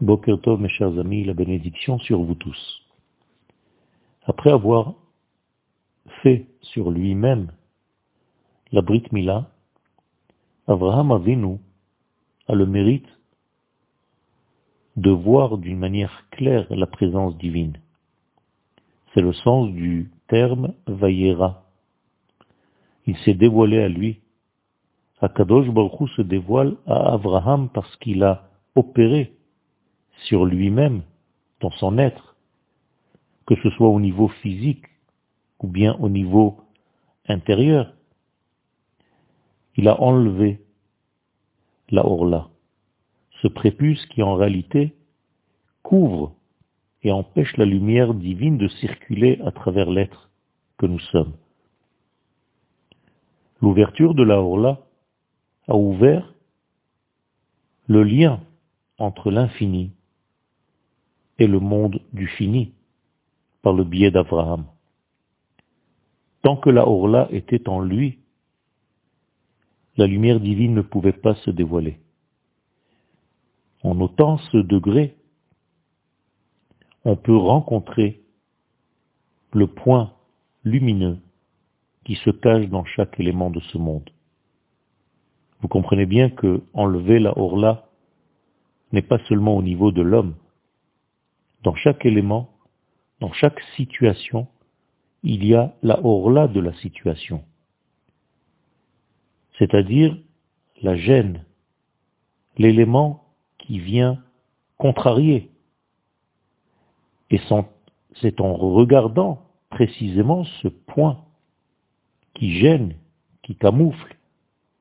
Boker Tov, mes chers amis, la bénédiction sur vous tous. Après avoir fait sur lui-même la Brit Mila, Abraham Avinu a le mérite de voir d'une manière claire la présence divine. C'est le sens du terme Vayera. Il s'est dévoilé à lui. Akadosh Baruch se dévoile à Abraham parce qu'il a opéré sur lui-même, dans son être, que ce soit au niveau physique ou bien au niveau intérieur. Il a enlevé la orla, ce prépuce qui en réalité couvre et empêche la lumière divine de circuler à travers l'être que nous sommes. L'ouverture de la orla a ouvert le lien entre l'infini et le monde du fini par le biais d'Abraham. Tant que la Orla était en lui, la lumière divine ne pouvait pas se dévoiler. En notant ce degré, on peut rencontrer le point lumineux qui se cache dans chaque élément de ce monde. Vous comprenez bien que enlever la Orla n'est pas seulement au niveau de l'homme, dans chaque élément, dans chaque situation, il y a la orla de la situation. C'est-à-dire la gêne, l'élément qui vient contrarier. Et c'est en regardant précisément ce point qui gêne, qui camoufle,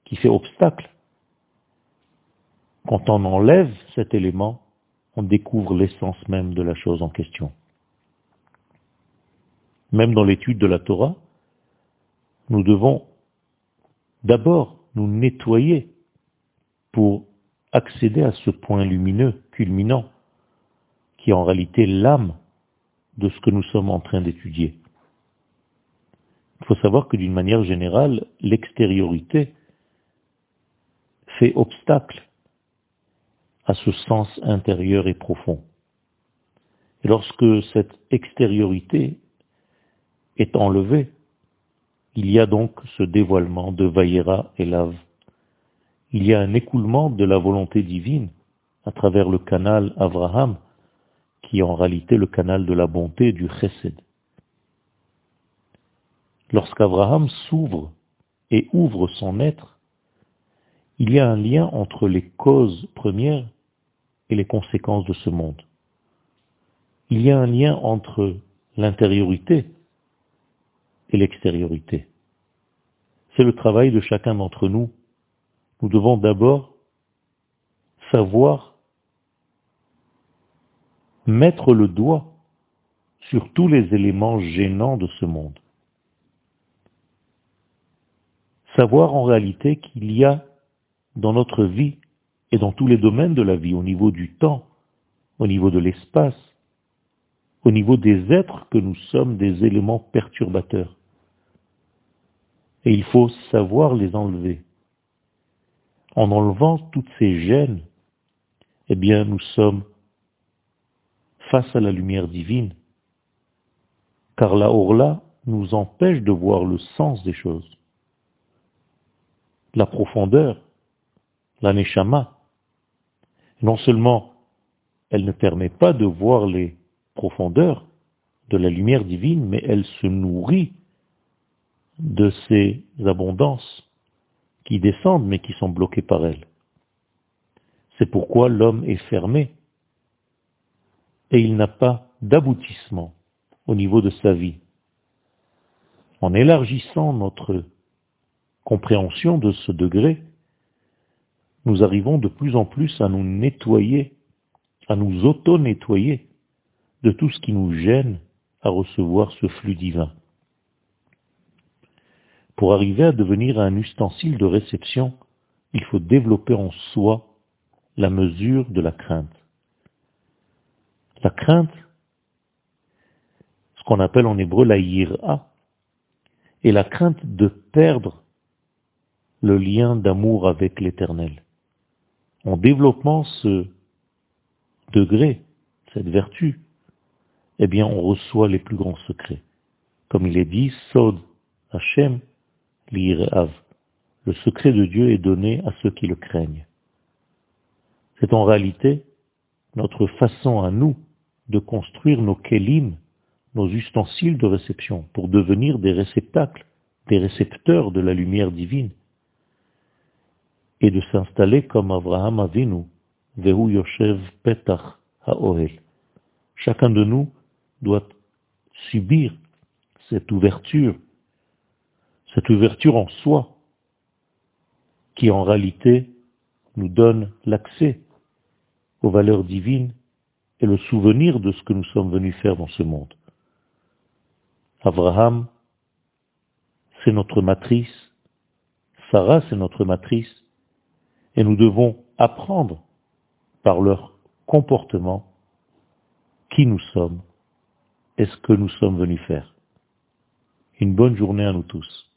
qui fait obstacle. Quand on enlève cet élément, on découvre l'essence même de la chose en question. Même dans l'étude de la Torah, nous devons d'abord nous nettoyer pour accéder à ce point lumineux, culminant, qui est en réalité l'âme de ce que nous sommes en train d'étudier. Il faut savoir que d'une manière générale, l'extériorité fait obstacle à ce sens intérieur et profond. Et lorsque cette extériorité est enlevée, il y a donc ce dévoilement de Vaïra et Lave. Il y a un écoulement de la volonté divine à travers le canal Abraham, qui est en réalité le canal de la bonté du Chesed. Lorsqu'Abraham s'ouvre et ouvre son être, il y a un lien entre les causes premières et les conséquences de ce monde. Il y a un lien entre l'intériorité et l'extériorité. C'est le travail de chacun d'entre nous. Nous devons d'abord savoir mettre le doigt sur tous les éléments gênants de ce monde. Savoir en réalité qu'il y a dans notre vie et dans tous les domaines de la vie, au niveau du temps, au niveau de l'espace, au niveau des êtres que nous sommes des éléments perturbateurs. Et il faut savoir les enlever. En enlevant toutes ces gênes, eh bien nous sommes face à la lumière divine, car la Orla nous empêche de voir le sens des choses, la profondeur, la Neshama, non seulement elle ne permet pas de voir les profondeurs de la lumière divine, mais elle se nourrit de ces abondances qui descendent mais qui sont bloquées par elle. C'est pourquoi l'homme est fermé et il n'a pas d'aboutissement au niveau de sa vie. En élargissant notre compréhension de ce degré, nous arrivons de plus en plus à nous nettoyer, à nous auto-nettoyer de tout ce qui nous gêne à recevoir ce flux divin. Pour arriver à devenir un ustensile de réception, il faut développer en soi la mesure de la crainte. La crainte, ce qu'on appelle en hébreu la yira, est la crainte de perdre le lien d'amour avec l'éternel en développant ce degré, cette vertu, eh bien on reçoit les plus grands secrets. Comme il est dit, Sod Hashem Av. Le secret de Dieu est donné à ceux qui le craignent. C'est en réalité notre façon à nous de construire nos kelim, nos ustensiles de réception, pour devenir des réceptacles, des récepteurs de la lumière divine, et de s'installer comme Abraham Avinu, Vehu Yoshev Petach HaOhel. Chacun de nous doit subir cette ouverture, cette ouverture en soi, qui en réalité nous donne l'accès aux valeurs divines et le souvenir de ce que nous sommes venus faire dans ce monde. Abraham, c'est notre matrice, Sarah, c'est notre matrice, et nous devons apprendre par leur comportement qui nous sommes et ce que nous sommes venus faire. Une bonne journée à nous tous.